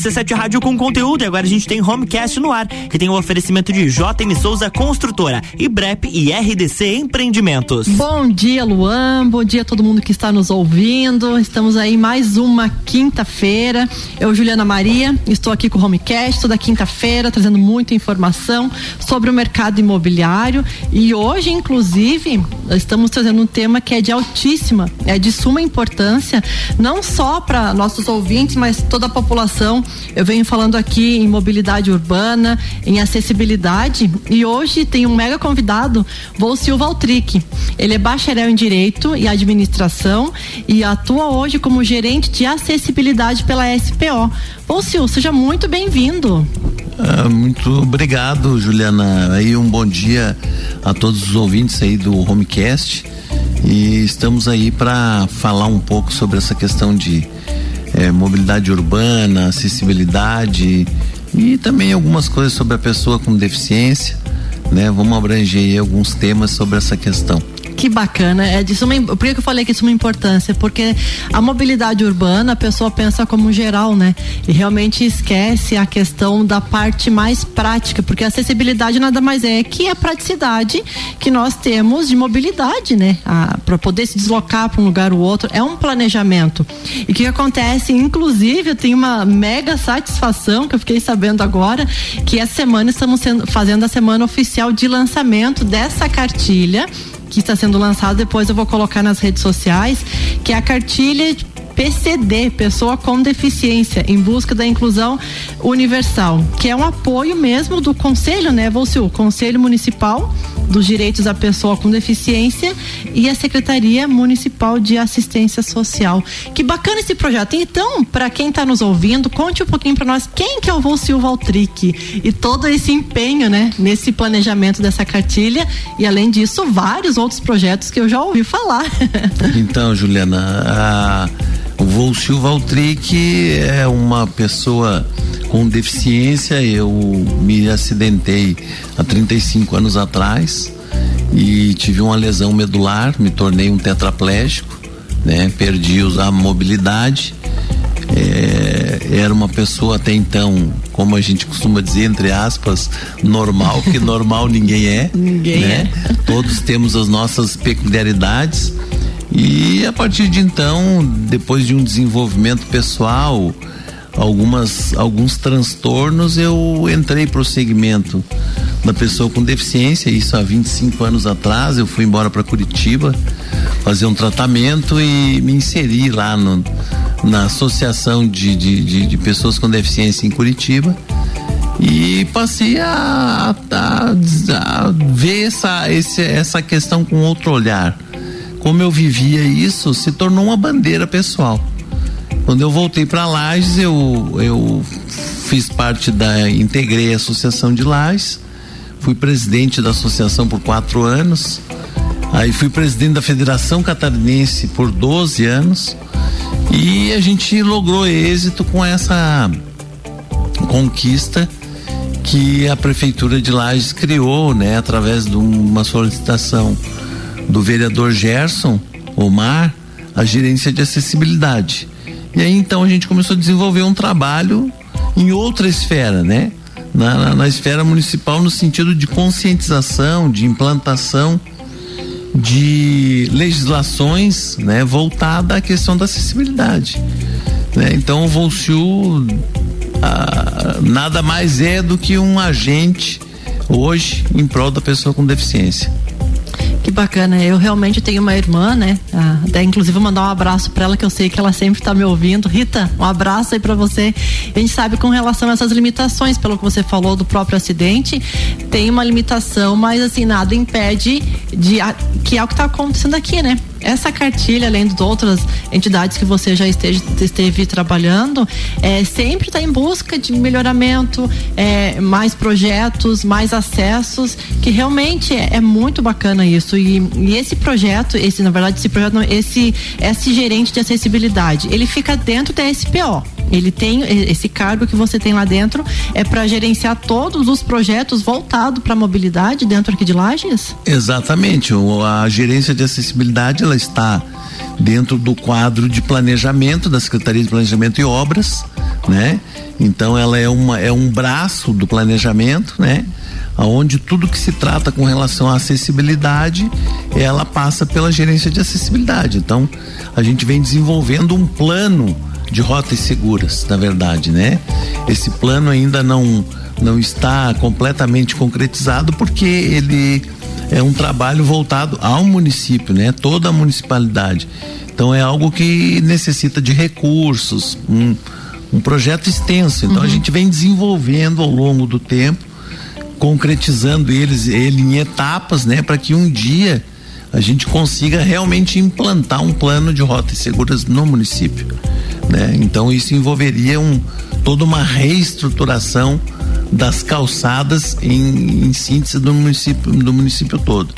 RC7 Rádio com conteúdo e agora a gente tem Homecast no ar, que tem o um oferecimento de JM Souza Construtora e BREP e RDC Empreendimentos. Bom dia, Luan. Bom dia a todo mundo que está nos ouvindo. Estamos aí mais uma quinta-feira. Eu, Juliana Maria, estou aqui com o Homecast toda quinta-feira, trazendo muita informação sobre o mercado imobiliário. E hoje, inclusive, estamos trazendo um tema que é de altíssima, é de suma importância, não só para nossos ouvintes, mas toda a população. Eu venho falando aqui em mobilidade urbana, em acessibilidade, e hoje tem um mega convidado, Silva Altric. Ele é bacharel em Direito e Administração e atua hoje como gerente de acessibilidade pela SPO. Volcio, seja muito bem-vindo. Ah, muito obrigado, Juliana. Aí um bom dia a todos os ouvintes aí do Homecast. E estamos aí para falar um pouco sobre essa questão de é, mobilidade urbana, acessibilidade e também algumas coisas sobre a pessoa com deficiência, né? Vamos abranger alguns temas sobre essa questão. Que bacana. É de suma, por que eu falei que isso é uma importância? Porque a mobilidade urbana, a pessoa pensa como geral, né? E realmente esquece a questão da parte mais prática, porque a acessibilidade nada mais é que a praticidade que nós temos de mobilidade, né? Para poder se deslocar para um lugar ou outro. É um planejamento. E o que acontece? Inclusive, eu tenho uma mega satisfação que eu fiquei sabendo agora que essa semana estamos sendo, fazendo a semana oficial de lançamento dessa cartilha que está sendo lançado, depois eu vou colocar nas redes sociais, que é a cartilha PCD, Pessoa com Deficiência, em busca da inclusão universal, que é um apoio mesmo do Conselho, né, Volciu? Conselho Municipal dos Direitos da Pessoa com Deficiência e a Secretaria Municipal de Assistência Social. Que bacana esse projeto. Então, para quem está nos ouvindo, conte um pouquinho para nós quem que é o Volciu Valtric e todo esse empenho, né, nesse planejamento dessa cartilha e além disso, vários outros projetos que eu já ouvi falar. Então, Juliana, a o Volcio Valtric é uma pessoa com deficiência. Eu me acidentei há 35 anos atrás e tive uma lesão medular, me tornei um tetraplégico, né? Perdi a mobilidade. É, era uma pessoa até então, como a gente costuma dizer, entre aspas, normal, que normal ninguém é. Ninguém né? é. Todos temos as nossas peculiaridades e a partir de então, depois de um desenvolvimento pessoal, algumas alguns transtornos, eu entrei para o segmento da pessoa com deficiência, isso há 25 anos atrás, eu fui embora para Curitiba fazer um tratamento e me inseri lá no, na associação de, de, de, de pessoas com deficiência em Curitiba. E passei a, a, a ver essa, esse, essa questão com outro olhar como eu vivia isso, se tornou uma bandeira pessoal. Quando eu voltei para Lages, eu, eu fiz parte da. integrei a Associação de Lages, fui presidente da associação por quatro anos, aí fui presidente da Federação Catarinense por 12 anos e a gente logrou êxito com essa conquista que a prefeitura de Lages criou, né, através de uma solicitação do vereador Gerson Omar a gerência de acessibilidade. E aí então a gente começou a desenvolver um trabalho em outra esfera, né? Na, na, na esfera municipal no sentido de conscientização, de implantação de legislações, né, voltada à questão da acessibilidade. Né? Então o Volciu ah, nada mais é do que um agente hoje em prol da pessoa com deficiência. Que bacana. Eu realmente tenho uma irmã, né? Ah, até inclusive mandar um abraço para ela que eu sei que ela sempre está me ouvindo. Rita, um abraço aí para você. A gente sabe com relação a essas limitações, pelo que você falou do próprio acidente, tem uma limitação, mas assim nada impede de que é o que está acontecendo aqui, né? Essa cartilha, além de outras entidades que você já esteja, esteve trabalhando, é, sempre está em busca de melhoramento, é, mais projetos, mais acessos, que realmente é, é muito bacana isso. E, e, esse projeto, esse, na verdade, esse projeto, esse, esse gerente de acessibilidade, ele fica dentro da SPO. Ele tem esse cargo que você tem lá dentro é para gerenciar todos os projetos voltados para a mobilidade dentro aqui de Lages? Exatamente. A gerência de acessibilidade ela está dentro do quadro de planejamento da Secretaria de Planejamento e Obras, né? Então ela é uma é um braço do planejamento, né? Onde tudo que se trata com relação à acessibilidade, ela passa pela gerência de acessibilidade. Então, a gente vem desenvolvendo um plano de rotas seguras, na verdade, né? Esse plano ainda não não está completamente concretizado porque ele é um trabalho voltado ao município, né? Toda a municipalidade. Então é algo que necessita de recursos, um, um projeto extenso. Então uhum. a gente vem desenvolvendo ao longo do tempo, concretizando eles ele em etapas, né, para que um dia a gente consiga realmente implantar um plano de rotas seguras no município, né? Então isso envolveria um toda uma reestruturação das calçadas em, em síntese do município do município todo.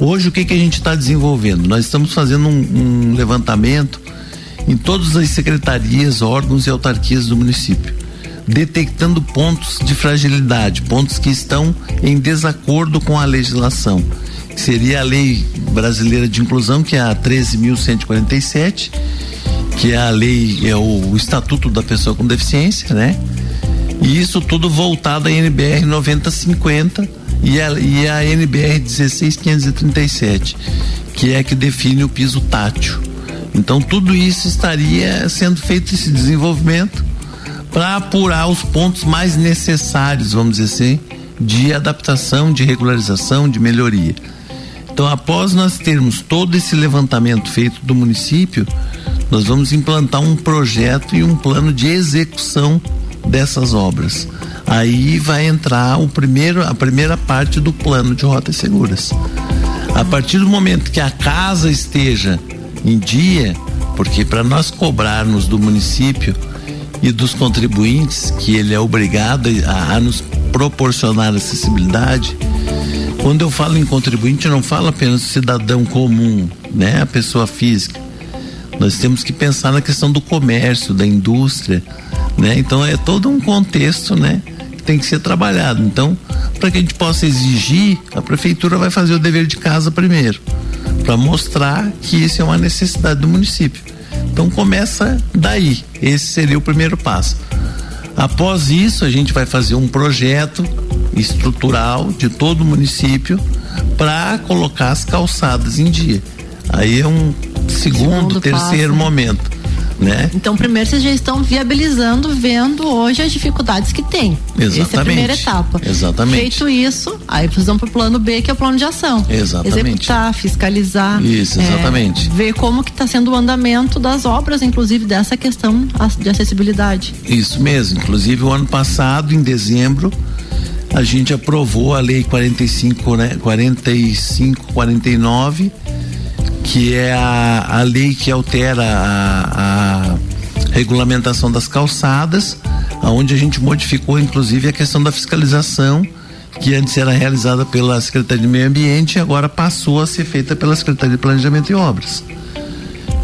Hoje o que que a gente está desenvolvendo? Nós estamos fazendo um, um levantamento em todas as secretarias, órgãos e autarquias do município, detectando pontos de fragilidade, pontos que estão em desacordo com a legislação. Que seria a lei brasileira de inclusão, que é a 13.147, que é a lei, é o, Estatuto da Pessoa com Deficiência, né? E isso tudo voltado à NBR 9050 e a, e a NBR 16537, que é que define o piso tátil. Então tudo isso estaria sendo feito esse desenvolvimento para apurar os pontos mais necessários, vamos dizer assim, de adaptação, de regularização, de melhoria. Então, após nós termos todo esse levantamento feito do município, nós vamos implantar um projeto e um plano de execução dessas obras. Aí vai entrar o primeiro, a primeira parte do plano de rotas seguras. A partir do momento que a casa esteja em dia, porque para nós cobrarmos do município e dos contribuintes, que ele é obrigado a, a nos proporcionar acessibilidade, quando eu falo em contribuinte, eu não falo apenas cidadão comum, né? A pessoa física. Nós temos que pensar na questão do comércio, da indústria, né? Então é todo um contexto, né? Que tem que ser trabalhado. Então, para que a gente possa exigir, a prefeitura vai fazer o dever de casa primeiro para mostrar que isso é uma necessidade do município. Então começa daí. Esse seria o primeiro passo. Após isso, a gente vai fazer um projeto estrutural de todo o município para colocar as calçadas em dia. Aí é um segundo, segundo terceiro passo. momento né? Então, primeiro vocês já estão viabilizando, vendo hoje as dificuldades que tem. Exatamente. Essa é a primeira etapa. Exatamente. Feito isso, aí vocês vão para o plano B, que é o plano de ação. Exatamente. Executar, fiscalizar. Isso, exatamente. É, ver como que está sendo o andamento das obras, inclusive dessa questão de acessibilidade. Isso mesmo. Inclusive, o ano passado, em dezembro, a gente aprovou a lei 45, né, 45 49 que é a, a lei que altera a, a regulamentação das calçadas, aonde a gente modificou inclusive a questão da fiscalização que antes era realizada pela Secretaria de Meio Ambiente e agora passou a ser feita pela Secretaria de Planejamento e Obras.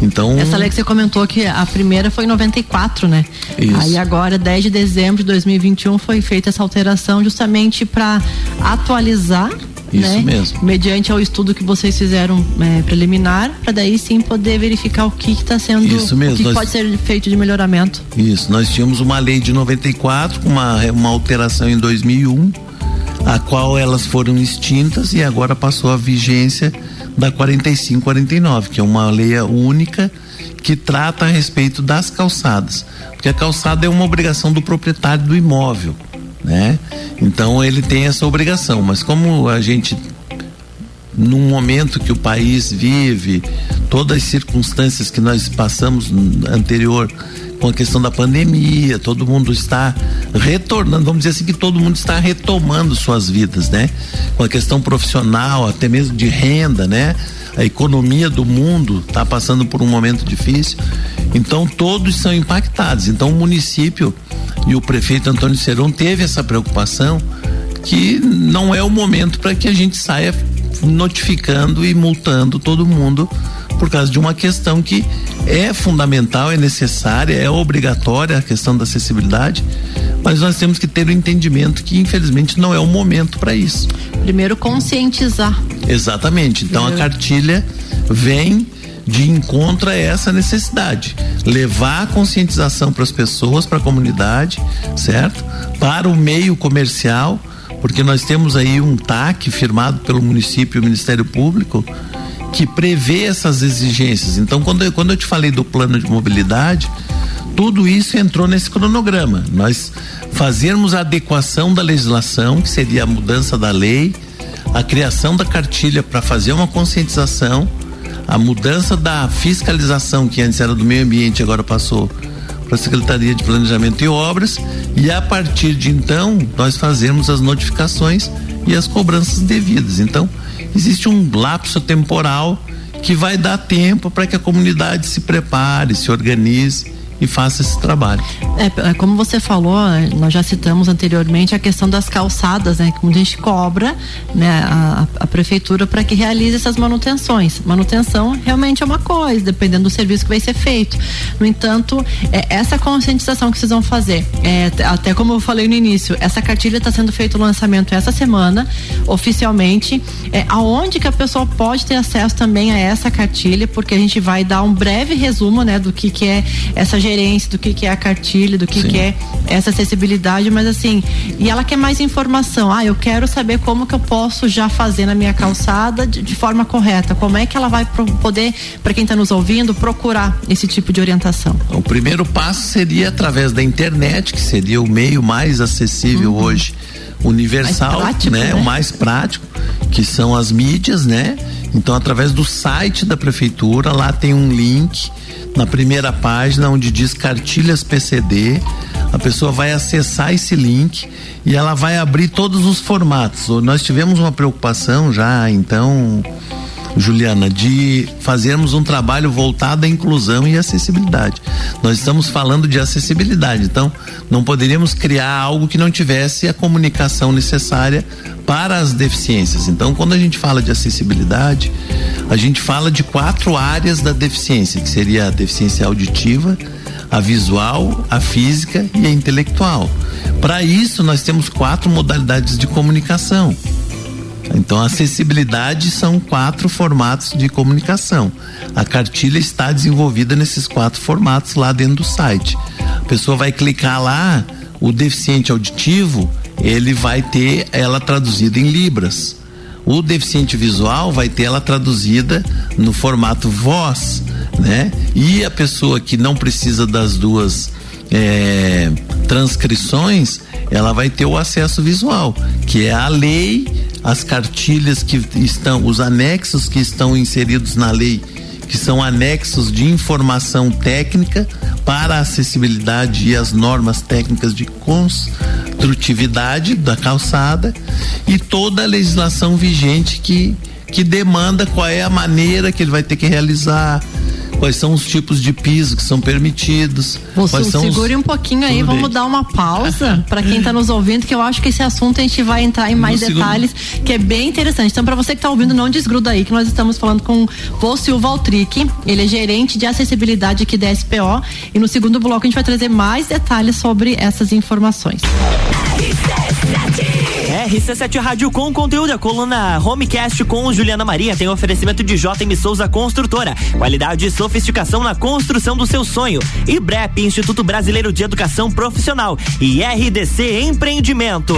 Então, essa lei que você comentou que a primeira foi em 94, né? Isso. Aí agora, 10 de dezembro de 2021, foi feita essa alteração justamente para atualizar isso né? mesmo. Mediante ao estudo que vocês fizeram é, preliminar, para daí sim poder verificar o que está sendo, Isso mesmo. o que, nós, pode ser feito de melhoramento. Isso, nós tínhamos uma lei de 94 com uma, uma alteração em 2001, a qual elas foram extintas e agora passou a vigência da 4549, que é uma lei única que trata a respeito das calçadas, porque a calçada é uma obrigação do proprietário do imóvel né? Então ele tem essa obrigação, mas como a gente num momento que o país vive, todas as circunstâncias que nós passamos anterior com a questão da pandemia, todo mundo está retornando, vamos dizer assim que todo mundo está retomando suas vidas, né? Com a questão profissional, até mesmo de renda, né? A economia do mundo está passando por um momento difícil, então todos são impactados. Então o município e o prefeito Antônio Seron teve essa preocupação que não é o momento para que a gente saia notificando e multando todo mundo por causa de uma questão que é fundamental, é necessária, é obrigatória a questão da acessibilidade, mas nós temos que ter o entendimento que infelizmente não é o momento para isso. Primeiro conscientizar. Exatamente. Então Primeiro. a cartilha vem de encontro a essa necessidade. Levar a conscientização para as pessoas, para a comunidade, certo? Para o meio comercial, porque nós temos aí um TAC firmado pelo município e o Ministério Público que prevê essas exigências. Então, quando eu, quando eu te falei do plano de mobilidade, tudo isso entrou nesse cronograma. Nós fazermos a adequação da legislação, que seria a mudança da lei, a criação da cartilha para fazer uma conscientização, a mudança da fiscalização, que antes era do meio ambiente, agora passou para a Secretaria de Planejamento e Obras, e a partir de então nós fazemos as notificações e as cobranças devidas. Então, existe um lapso temporal que vai dar tempo para que a comunidade se prepare, se organize e faça esse trabalho. É, é, como você falou, nós já citamos anteriormente a questão das calçadas, né? Que a gente cobra né, a, a prefeitura para que realize essas manutenções. Manutenção realmente é uma coisa, dependendo do serviço que vai ser feito. No entanto, é, essa conscientização que vocês vão fazer, é, até como eu falei no início, essa cartilha está sendo feito o lançamento essa semana, oficialmente. É, aonde que a pessoa pode ter acesso também a essa cartilha, porque a gente vai dar um breve resumo, né, do que que é essa gerência, do que, que é a cartilha, do que, que é essa acessibilidade, mas assim, e ela quer mais informação. Ah, eu quero saber como que eu posso já fazer na minha calçada de, de forma correta. Como é que ela vai pro, poder, para quem está nos ouvindo, procurar esse tipo de orientação? O primeiro passo seria através da internet, que seria o meio mais acessível uhum. hoje universal, prático, né? né? O mais prático, que são as mídias, né? Então, através do site da prefeitura, lá tem um link na primeira página onde diz cartilhas PCD. A pessoa vai acessar esse link e ela vai abrir todos os formatos. Nós tivemos uma preocupação já, então, Juliana, de fazermos um trabalho voltado à inclusão e acessibilidade. Nós estamos falando de acessibilidade, então não poderíamos criar algo que não tivesse a comunicação necessária para as deficiências. Então, quando a gente fala de acessibilidade, a gente fala de quatro áreas da deficiência, que seria a deficiência auditiva, a visual, a física e a intelectual. Para isso, nós temos quatro modalidades de comunicação. Então, acessibilidade são quatro formatos de comunicação. A cartilha está desenvolvida nesses quatro formatos lá dentro do site. A pessoa vai clicar lá, o deficiente auditivo, ele vai ter ela traduzida em libras. O deficiente visual vai ter ela traduzida no formato voz, né? E a pessoa que não precisa das duas é, transcrições, ela vai ter o acesso visual, que é a lei, as cartilhas que estão, os anexos que estão inseridos na lei, que são anexos de informação técnica para a acessibilidade e as normas técnicas de construtividade da calçada e toda a legislação vigente que que demanda qual é a maneira que ele vai ter que realizar, quais são os tipos de piso que são permitidos. Você segure os... um pouquinho aí, Tudo vamos bem. dar uma pausa para quem está nos ouvindo, que eu acho que esse assunto a gente vai entrar em mais no detalhes, segundo... que é bem interessante. Então, para você que está ouvindo, não desgruda aí, que nós estamos falando com o Silva Altric, ele é gerente de acessibilidade aqui da SPO, e no segundo bloco a gente vai trazer mais detalhes sobre essas informações. RC7 Rádio com conteúdo, a coluna Homecast com Juliana Maria tem oferecimento de JM Souza Construtora, qualidade e sofisticação na construção do seu sonho. E BREP, Instituto Brasileiro de Educação Profissional e RDC Empreendimentos.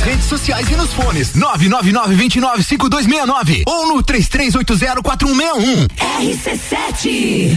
nas redes sociais e nos fones. 999 29 5269 ou no 3380 4161. RC7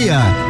meia.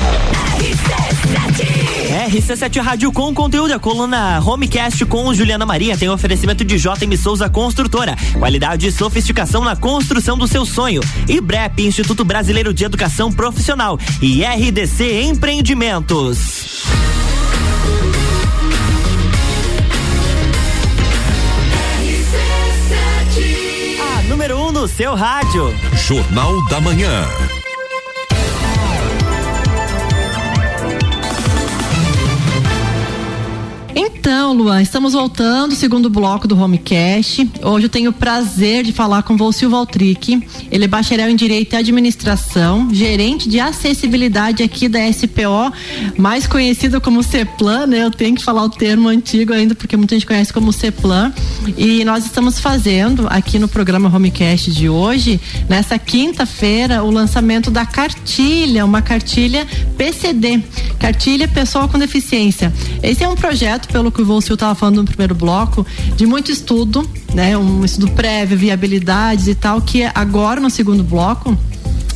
RC7 Rádio com conteúdo, a coluna Homecast com Juliana Maria tem oferecimento de JM Souza Construtora, qualidade e sofisticação na construção do seu sonho. E BREP, Instituto Brasileiro de Educação Profissional e RDC Empreendimentos. A número 1 um no seu rádio. Jornal da Manhã. Então, Luan, estamos voltando, segundo bloco do Homecast. Hoje eu tenho o prazer de falar com o Volcio Valtric. Ele é bacharel em Direito e Administração, gerente de acessibilidade aqui da SPO, mais conhecida como CEPLAN, né? Eu tenho que falar o termo antigo ainda, porque muita gente conhece como CEPLAN. E nós estamos fazendo aqui no programa Homecast de hoje, nessa quinta-feira, o lançamento da cartilha, uma cartilha PCD, cartilha Pessoa com Deficiência. Esse é um projeto pelo que o Volcio estava falando no primeiro bloco, de muito estudo, né? Um estudo prévio, viabilidades e tal, que agora no segundo bloco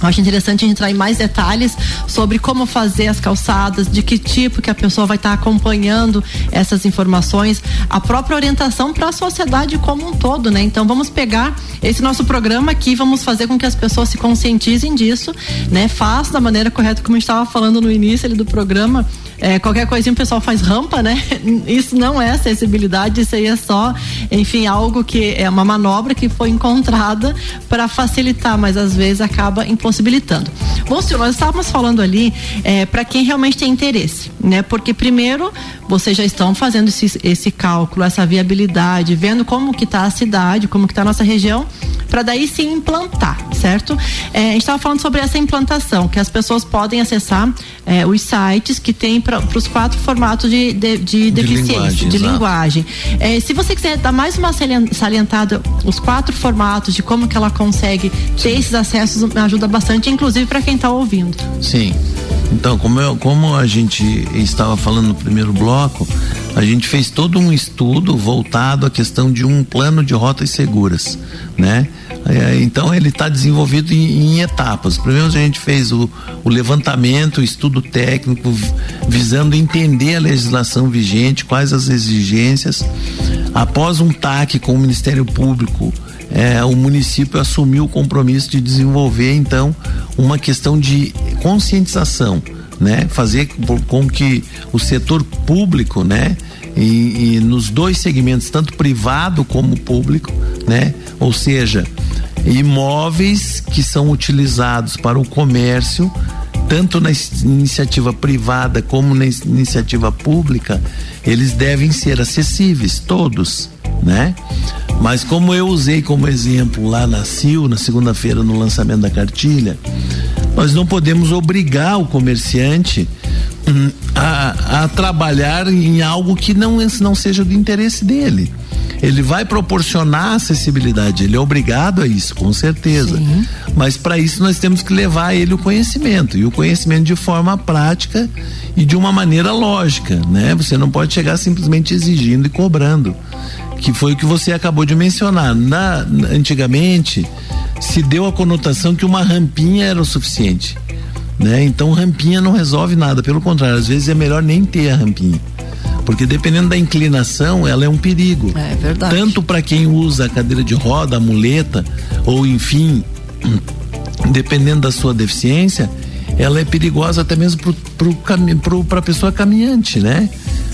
acho interessante entrar em mais detalhes sobre como fazer as calçadas, de que tipo que a pessoa vai estar acompanhando essas informações, a própria orientação para a sociedade como um todo, né? Então vamos pegar esse nosso programa aqui, vamos fazer com que as pessoas se conscientizem disso, né? Façam da maneira correta, como a gente estava falando no início ali do programa é, qualquer coisinha o pessoal faz rampa, né? Isso não é acessibilidade, isso aí é só, enfim, algo que é uma manobra que foi encontrada para facilitar, mas às vezes acaba impossibilitando. Bom, senhor, nós estávamos falando ali é, para quem realmente tem interesse, né? Porque primeiro vocês já estão fazendo esse, esse cálculo, essa viabilidade, vendo como que está a cidade, como que está a nossa região, para daí sim implantar, certo? É, a gente estava falando sobre essa implantação, que as pessoas podem acessar é, os sites que tem para os quatro formatos de, de, de, de deficiência, linguagem, de linguagem. É, se você quiser dar mais uma salientada, os quatro formatos de como que ela consegue ter esses acessos, me ajuda bastante, inclusive para quem está ouvindo. Sim. Então, como, eu, como a gente estava falando no primeiro bloco, a gente fez todo um estudo voltado à questão de um plano de rotas seguras, né? É, então ele está desenvolvido em, em, etapas. Primeiro a gente fez o, o, levantamento, o estudo técnico, visando entender a legislação vigente, quais as exigências. Após um TAC com o Ministério Público, é, o município assumiu o compromisso de desenvolver então uma questão de conscientização, né? Fazer com que o setor público, né? E, e nos dois segmentos, tanto privado como público, né? Ou seja, imóveis que são utilizados para o comércio tanto na iniciativa privada como na iniciativa pública, eles devem ser acessíveis, todos, né? Mas como eu usei como exemplo lá na CIL, na segunda-feira, no lançamento da cartilha, nós não podemos obrigar o comerciante hum, a, a trabalhar em algo que não, não seja do interesse dele ele vai proporcionar acessibilidade, ele é obrigado a isso, com certeza. Sim. Mas para isso nós temos que levar a ele o conhecimento e o conhecimento de forma prática e de uma maneira lógica, né? Você não pode chegar simplesmente exigindo e cobrando, que foi o que você acabou de mencionar. Na, antigamente se deu a conotação que uma rampinha era o suficiente, né? Então rampinha não resolve nada, pelo contrário, às vezes é melhor nem ter a rampinha porque dependendo da inclinação, ela é um perigo. É verdade. Tanto para quem usa a cadeira de roda, a muleta, ou enfim, dependendo da sua deficiência, ela é perigosa até mesmo para a pessoa caminhante, né?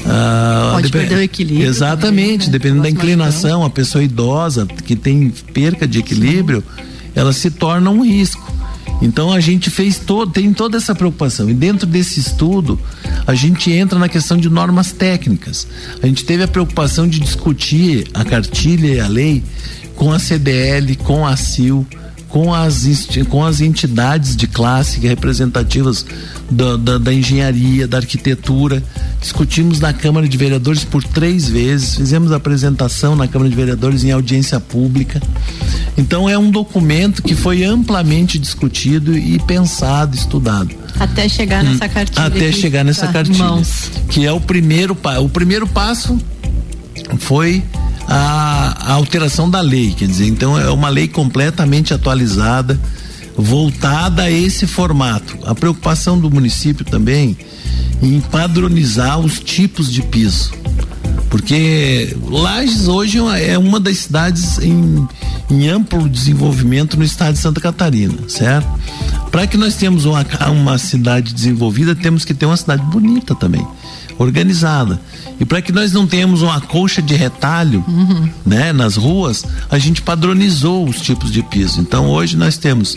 Ah, Pode perder o equilíbrio. Exatamente, também, né? dependendo da inclinação, a pessoa idosa que tem perca de equilíbrio, Sim. ela se torna um risco. Então a gente fez todo, tem toda essa preocupação. E dentro desse estudo, a gente entra na questão de normas técnicas. A gente teve a preocupação de discutir a cartilha e a lei com a CDL, com a CIL, com as, com as entidades de classe representativas da, da, da, engenharia, da arquitetura. Discutimos na Câmara de Vereadores por três vezes, fizemos apresentação na Câmara de Vereadores em audiência pública. Então é um documento que foi amplamente discutido e pensado, estudado. Até chegar nessa hum, cartilha. Até chegar nessa tá, cartilha. Mãos. Que é o primeiro, o primeiro passo foi a, a alteração da lei, quer dizer, então é uma lei completamente atualizada, voltada a esse formato. A preocupação do município também em padronizar os tipos de piso. Porque Lages hoje é uma das cidades em, em amplo desenvolvimento no estado de Santa Catarina, certo? Para que nós tenhamos uma, uma cidade desenvolvida, temos que ter uma cidade bonita também, organizada. E para que nós não tenhamos uma colcha de retalho, uhum. né, nas ruas, a gente padronizou os tipos de piso. Então hoje nós temos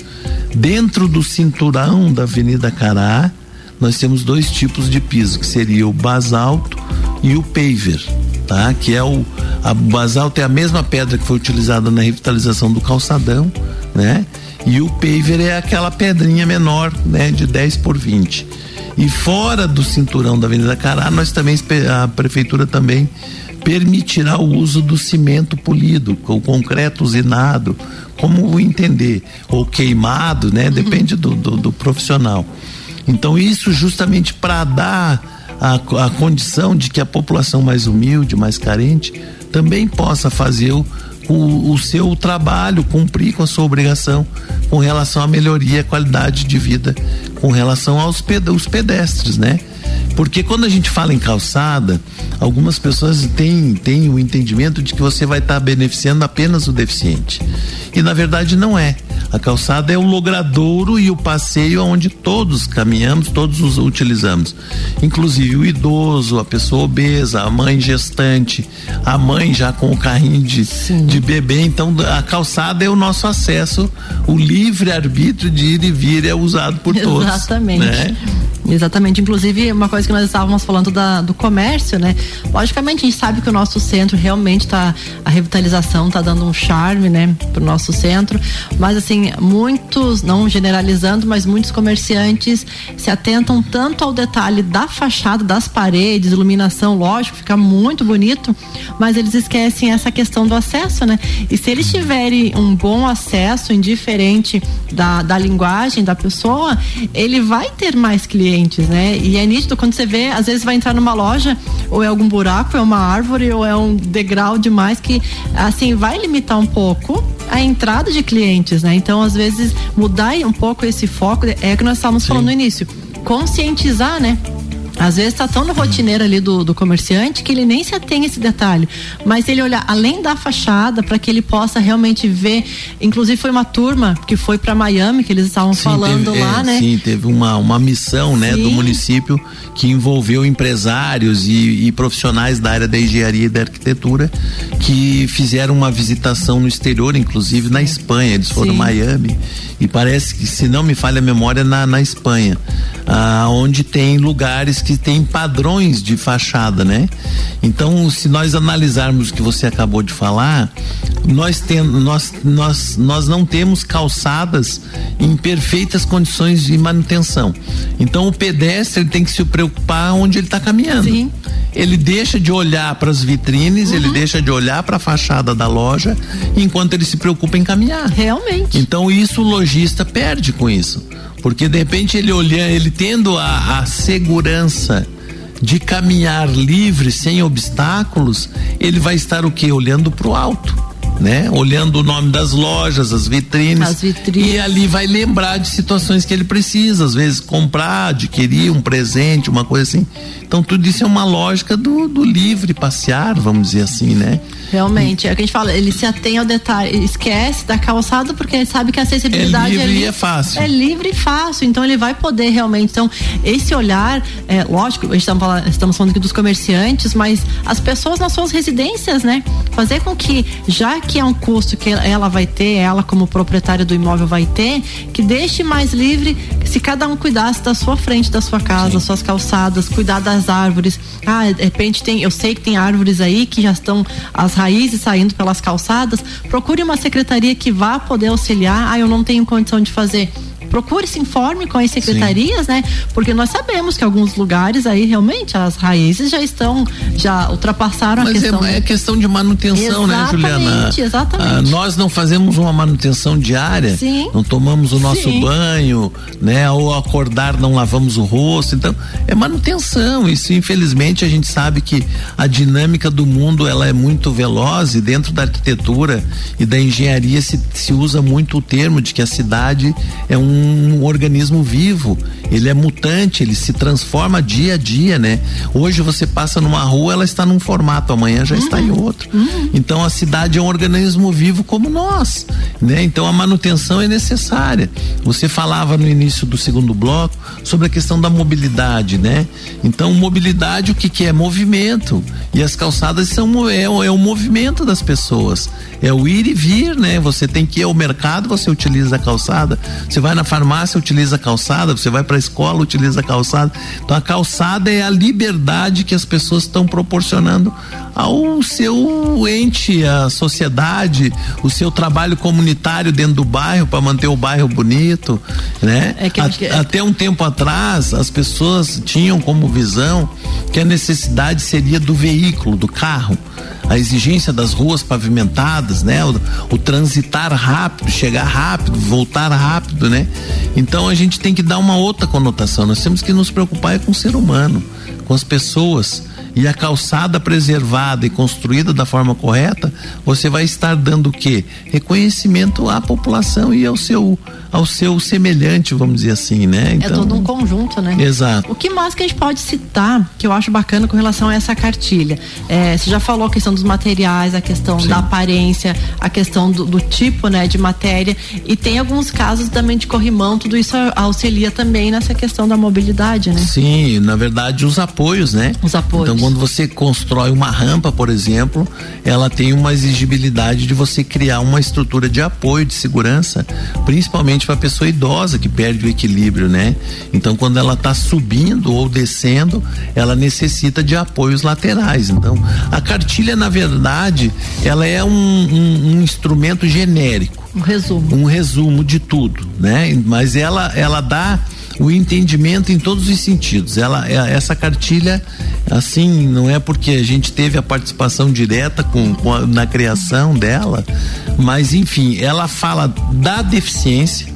dentro do cinturão da Avenida Cará, nós temos dois tipos de piso, que seria o basalto e o paver, tá? Que é o a basalto é a mesma pedra que foi utilizada na revitalização do calçadão, né? E o paver é aquela pedrinha menor, né, de 10 por 20. E fora do cinturão da Avenida Cará, nós também a prefeitura também permitirá o uso do cimento polido, o concreto usinado, como entender, ou queimado, né? Depende do, do, do profissional. Então isso justamente para dar a, a condição de que a população mais humilde, mais carente, também possa fazer o, o, o, seu trabalho, cumprir com a sua obrigação com relação à melhoria, à qualidade de vida, com relação aos ped os pedestres, né? Porque quando a gente fala em calçada, algumas pessoas têm, têm o entendimento de que você vai estar tá beneficiando apenas o deficiente. E na verdade não é. A calçada é o logradouro e o passeio onde todos caminhamos, todos os utilizamos. Inclusive o idoso, a pessoa obesa, a mãe gestante, a mãe já com o carrinho de, de bebê. Então a calçada é o nosso acesso, o livre arbítrio de ir e vir é usado por todos. Exatamente. Né? Exatamente. Inclusive, uma coisa que nós estávamos falando da, do comércio, né? Logicamente, a gente sabe que o nosso centro realmente está a revitalização está dando um charme, né, para o nosso centro. Mas assim, muitos, não generalizando, mas muitos comerciantes se atentam tanto ao detalhe da fachada, das paredes, iluminação, lógico, fica muito bonito, mas eles esquecem essa questão do acesso, né? E se eles tiverem um bom acesso, indiferente da, da linguagem da pessoa, ele vai ter mais clientes né? E é nítido quando você vê, às vezes vai entrar numa loja, ou é algum buraco, é uma árvore, ou é um degrau demais que, assim, vai limitar um pouco a entrada de clientes, né? Então, às vezes, mudar um pouco esse foco é o que nós estávamos Sim. falando no início. Conscientizar, né? Às vezes está tão no rotineiro ali do, do comerciante que ele nem se atém a esse detalhe. Mas ele olhar além da fachada para que ele possa realmente ver. Inclusive foi uma turma que foi para Miami que eles estavam falando teve, lá, é, né? Sim, teve uma, uma missão, né, do município que envolveu empresários e, e profissionais da área da engenharia e da arquitetura que fizeram uma visitação no exterior, inclusive na Espanha. Eles foram Sim. Miami e parece que, se não me falha a memória, na, na Espanha, ah, onde tem lugares que tem padrões de fachada, né? Então, se nós analisarmos o que você acabou de falar, nós, tem, nós, nós, nós não temos calçadas em perfeitas condições de manutenção. Então, o pedestre tem que se preocupar onde ele está caminhando. Sim. Ele deixa de olhar para as vitrines, ele deixa de olhar para a fachada da loja, enquanto ele se preocupa em caminhar. Realmente. Então isso o lojista perde com isso. Porque de repente ele olhando, ele tendo a, a segurança de caminhar livre, sem obstáculos, ele vai estar o quê? Olhando para o alto. Né? Olhando o nome das lojas, as vitrines, As vitrines. e ali vai lembrar de situações que ele precisa, às vezes comprar, adquirir um presente, uma coisa assim. Então tudo isso é uma lógica do, do livre passear, vamos dizer assim, né? Realmente, é o que a gente fala, ele se atém ao detalhe, esquece da calçada porque ele sabe que a acessibilidade É livre li- e é fácil. É livre e fácil, então ele vai poder realmente. Então, esse olhar, é, lógico, a gente estamos falando, estamos falando aqui dos comerciantes, mas as pessoas nas suas residências, né? Fazer com que, já que é um custo que ela vai ter, ela como proprietária do imóvel vai ter, que deixe mais livre se cada um cuidasse da sua frente, da sua casa, das suas calçadas, cuidar das árvores. Ah, de repente tem, eu sei que tem árvores aí que já estão as raízes saindo pelas calçadas. Procure uma secretaria que vá poder auxiliar. Ah, eu não tenho condição de fazer. Procure se informe com as secretarias, né? Porque nós sabemos que alguns lugares aí realmente as raízes já estão, já ultrapassaram a Mas questão. é, é questão de manutenção, né, Juliana? Exatamente, exatamente. Ah, nós não fazemos uma manutenção diária, Sim. não tomamos o nosso Sim. banho, né? Ou acordar não lavamos o rosto, então é manutenção. Isso, infelizmente, a gente sabe que a dinâmica do mundo ela é muito veloz e dentro da arquitetura e da engenharia se, se usa muito o termo de que a cidade é um organismo vivo. Ele é mutante, ele se transforma dia a dia, né? Hoje você passa numa rua, ela está num formato, amanhã já está em outro. Então a cidade é um organismo vivo como nós, né? Então a manutenção é necessária. Você falava no início do segundo bloco sobre a questão da mobilidade, né? Então mobilidade o que que é movimento e as calçadas são é, o- é o movimento das pessoas, é o ir e vir, né? Você tem que ir ao mercado, você utiliza a calçada. Você vai na farmácia, utiliza calçada. Você vai para a escola, utiliza calçada. Então a calçada é a liberdade que as pessoas estão proporcionando ao seu ente, a sociedade, o seu trabalho comunitário dentro do bairro para manter o bairro bonito, né? É que- A- que- até um tempo atrás, as pessoas tinham como visão que a necessidade seria do veículo, do carro. A exigência das ruas pavimentadas, né? O, o transitar rápido, chegar rápido, voltar rápido, né? Então a gente tem que dar uma outra conotação. Nós temos que nos preocupar é com o ser humano, com as pessoas. E a calçada preservada e construída da forma correta, você vai estar dando o quê? Reconhecimento à população e ao seu ao seu semelhante, vamos dizer assim, né? É todo um conjunto, né? Exato. O que mais que a gente pode citar, que eu acho bacana com relação a essa cartilha? É, você já falou a questão dos materiais, a questão da aparência, a questão do, do tipo né, de matéria. E tem alguns casos também de corrimão, tudo isso auxilia também nessa questão da mobilidade, né? Sim, na verdade os apoios, né? Os apoios. Então quando você constrói uma rampa, por exemplo, ela tem uma exigibilidade de você criar uma estrutura de apoio, de segurança, principalmente para a pessoa idosa que perde o equilíbrio, né? Então quando ela está subindo ou descendo, ela necessita de apoios laterais. Então a cartilha, na verdade, ela é um, um- um instrumento genérico Um resumo. um resumo de tudo, né? Mas ela ela dá o entendimento em todos os sentidos. Ela é- essa cartilha assim não é porque a gente teve a participação direta com, com a- na criação dela, mas enfim ela fala da deficiência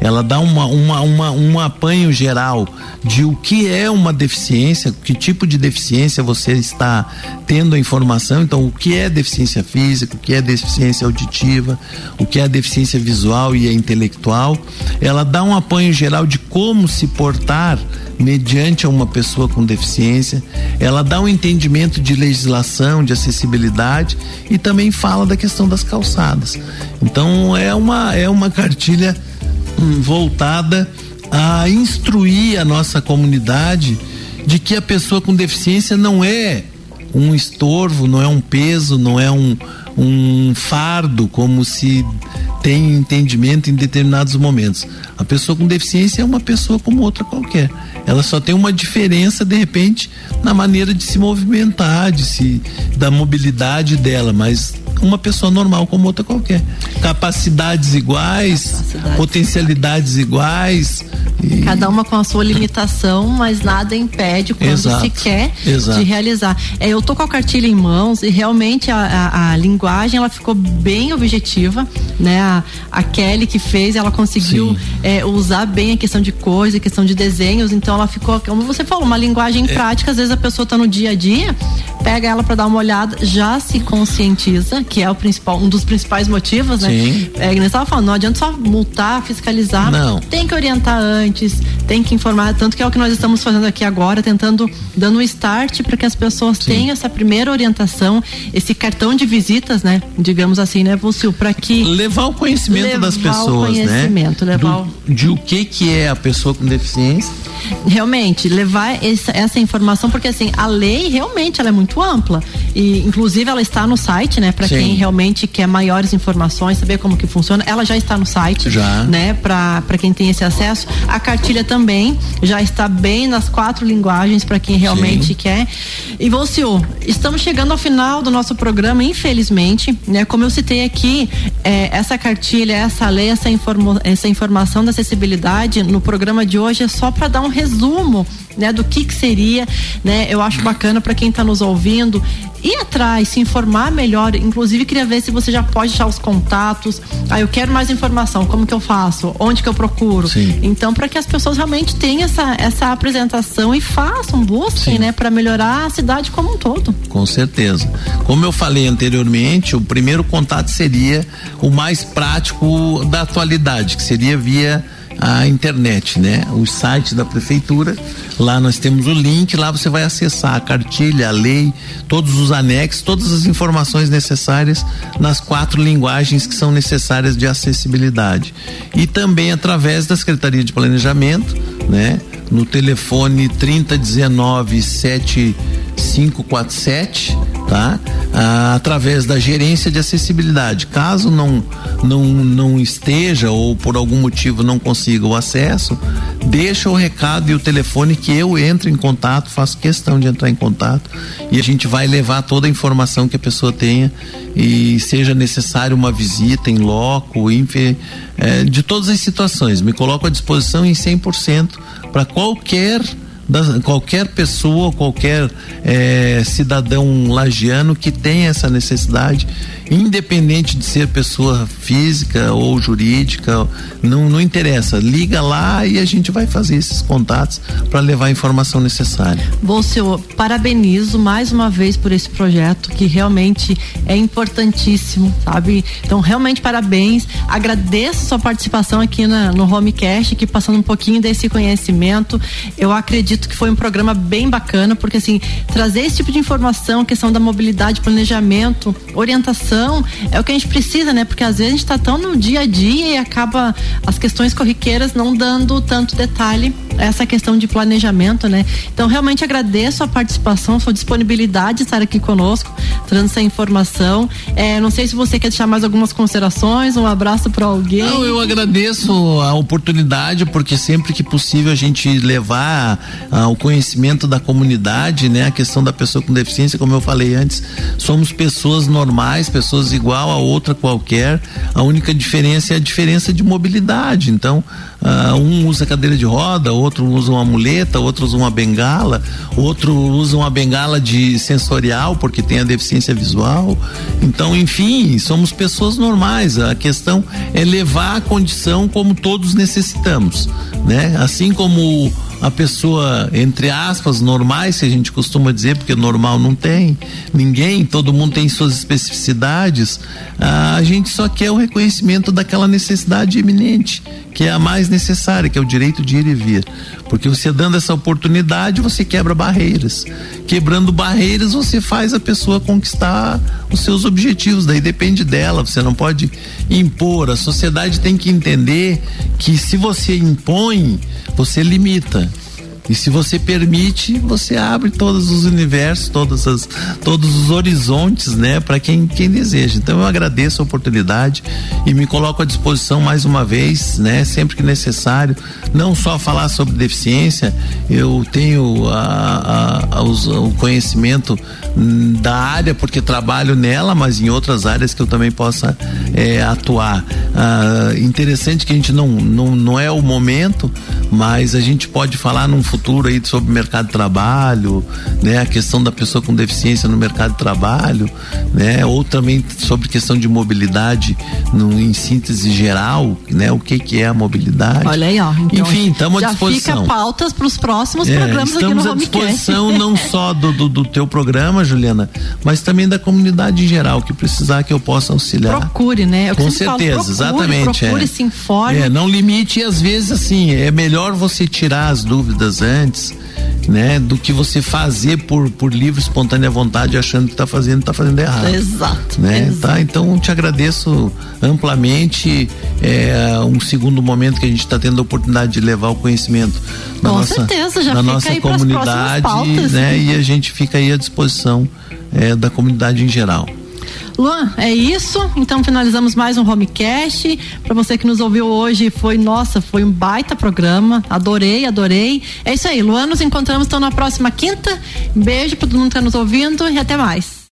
ela dá uma, uma, uma, um apanho geral de o que é uma deficiência, que tipo de deficiência você está tendo a informação. Então, o que é deficiência física, o que é deficiência auditiva, o que é deficiência visual e intelectual. Ela dá um apanho geral de como se portar mediante a uma pessoa com deficiência. Ela dá um entendimento de legislação, de acessibilidade e também fala da questão das calçadas. Então, é uma, é uma cartilha voltada a instruir a nossa comunidade de que a pessoa com deficiência não é um estorvo, não é um peso, não é um, um fardo, como se tem entendimento em determinados momentos. A pessoa com deficiência é uma pessoa como outra qualquer. Ela só tem uma diferença, de repente, na maneira de se movimentar, de se, da mobilidade dela, mas uma pessoa normal como outra qualquer. Capacidades iguais, potencialidades iguais. E... Cada uma com a sua limitação, mas nada impede quando Exato. se quer Exato. de realizar. É, eu tô com a cartilha em mãos e realmente a, a, a linguagem ela ficou bem objetiva, né? A, a Kelly que fez, ela conseguiu é, usar bem a questão de cores, a questão de desenhos, então ela ficou, como você falou, uma linguagem é. prática. Às vezes a pessoa tá no dia a dia, pega ela para dar uma olhada, já se conscientiza que é o principal, um dos principais motivos, né? Sim. É, que estava falando, não adianta só multar, fiscalizar. Não. Tem que orientar antes, tem que informar, tanto que é o que nós estamos fazendo aqui agora, tentando, dando um start para que as pessoas Sim. tenham essa primeira orientação, esse cartão de visitas, né? Digamos assim, né, Vulcio, para que. Levar o conhecimento levar das pessoas, o né? conhecimento? Levar Do, de o que que é a pessoa com deficiência. Realmente, levar essa, essa informação, porque assim, a lei realmente ela é muito ampla. E inclusive ela está no site, né? Para quem realmente quer maiores informações, saber como que funciona, ela já está no site, já. né? Para quem tem esse acesso. A cartilha também já está bem nas quatro linguagens para quem realmente Sim. quer. E Volcio, estamos chegando ao final do nosso programa, infelizmente, né? Como eu citei aqui, é, essa cartilha, essa lei, essa, informo, essa informação da acessibilidade no programa de hoje é só para dar um resumo né, do que que seria, né? Eu acho bacana para quem está nos ouvindo ir atrás, se informar melhor. Inclusive, queria ver se você já pode deixar os contatos. Ah, eu quero mais informação. Como que eu faço? Onde que eu procuro? Sim. Então, para que as pessoas realmente tenham essa, essa apresentação e façam, busquem, Sim. né, para melhorar a cidade como um todo. Com certeza. Como eu falei anteriormente, o primeiro contato seria o mais prático da atualidade, que seria via a internet, né? O site da prefeitura, lá nós temos o link, lá você vai acessar a cartilha, a lei, todos os anexos, todas as informações necessárias nas quatro linguagens que são necessárias de acessibilidade. E também através da Secretaria de Planejamento, né? No telefone 3019 7547 tá? Ah, através da gerência de acessibilidade. Caso não, não, não esteja ou por algum motivo não consiga o acesso, deixa o recado e o telefone que eu entro em contato, faço questão de entrar em contato e a gente vai levar toda a informação que a pessoa tenha e seja necessário uma visita em loco, enfim, é, de todas as situações. Me coloco à disposição em 100% para qualquer da, qualquer pessoa, qualquer é, cidadão lagiano que tenha essa necessidade, independente de ser pessoa física ou jurídica, não, não interessa. Liga lá e a gente vai fazer esses contatos para levar a informação necessária. Bom, senhor, parabenizo mais uma vez por esse projeto que realmente é importantíssimo, sabe? Então, realmente parabéns. Agradeço sua participação aqui na, no Homecast, aqui passando um pouquinho desse conhecimento. Eu acredito que foi um programa bem bacana, porque assim, trazer esse tipo de informação, questão da mobilidade, planejamento, orientação, é o que a gente precisa, né? Porque às vezes a gente está tão no dia a dia e acaba as questões corriqueiras não dando tanto detalhe essa questão de planejamento, né? Então realmente agradeço a participação, sua disponibilidade de estar aqui conosco, trazendo essa informação. É, não sei se você quer deixar mais algumas considerações, um abraço para alguém. Não, eu agradeço a oportunidade, porque sempre que possível a gente levar ah, o conhecimento da comunidade, né? A questão da pessoa com deficiência, como eu falei antes, somos pessoas normais, pessoas igual a outra qualquer. A única diferença é a diferença de mobilidade. Então, ah, um usa cadeira de roda, outro usa uma muleta, outro usa uma bengala, outro usa uma bengala de sensorial, porque tem a deficiência visual. Então, enfim, somos pessoas normais. A questão é levar a condição como todos necessitamos, né? Assim como a pessoa, entre aspas, normais, se a gente costuma dizer, porque normal não tem ninguém, todo mundo tem suas especificidades, a gente só quer o reconhecimento daquela necessidade eminente, que é a mais necessária, que é o direito de ir e vir. Porque você dando essa oportunidade, você quebra barreiras. Quebrando barreiras, você faz a pessoa conquistar os seus objetivos, daí depende dela, você não pode impor. A sociedade tem que entender que se você impõe, você limita. E se você permite, você abre todos os universos, todas as, todos os horizontes, né, para quem, quem deseja. Então eu agradeço a oportunidade e me coloco à disposição mais uma vez, né, sempre que necessário, não só falar sobre deficiência, eu tenho a, a, a, os, o conhecimento da área porque trabalho nela, mas em outras áreas que eu também possa é, atuar. Ah, interessante que a gente não, não, não é o momento, mas a gente pode falar num futuro aí sobre o mercado de trabalho, né? A questão da pessoa com deficiência no mercado de trabalho, né? Ou também sobre questão de mobilidade no, em síntese geral, né? O que que é a mobilidade. Olha aí, ó. Então, Enfim, estamos à disposição. Fica pautas para os próximos é, programas aqui no Estamos à disposição não só do, do, do teu programa, Juliana, mas também da comunidade em geral, que precisar que eu possa auxiliar. Procure, né? Eu Com certeza, falo, procure, exatamente. Procure, é. se informe. É, não limite, às vezes, assim, é melhor você tirar as dúvidas antes, né? Do que você fazer por, por livre, espontânea vontade, achando que está fazendo, está fazendo errado. Exato. Né? Exato. Tá? Então, te agradeço amplamente. É um segundo momento que a gente está tendo a oportunidade de levar o conhecimento da Com nossa, certeza, já da nossa comunidade, né? E a gente fica aí à disposição é, da comunidade em geral. Luan, é isso. Então finalizamos mais um Homecast. Para você que nos ouviu hoje, foi nossa, foi um baita programa. Adorei, adorei. É isso aí, Luan. Nos encontramos então na próxima quinta. Beijo para todo mundo que está nos ouvindo e até mais.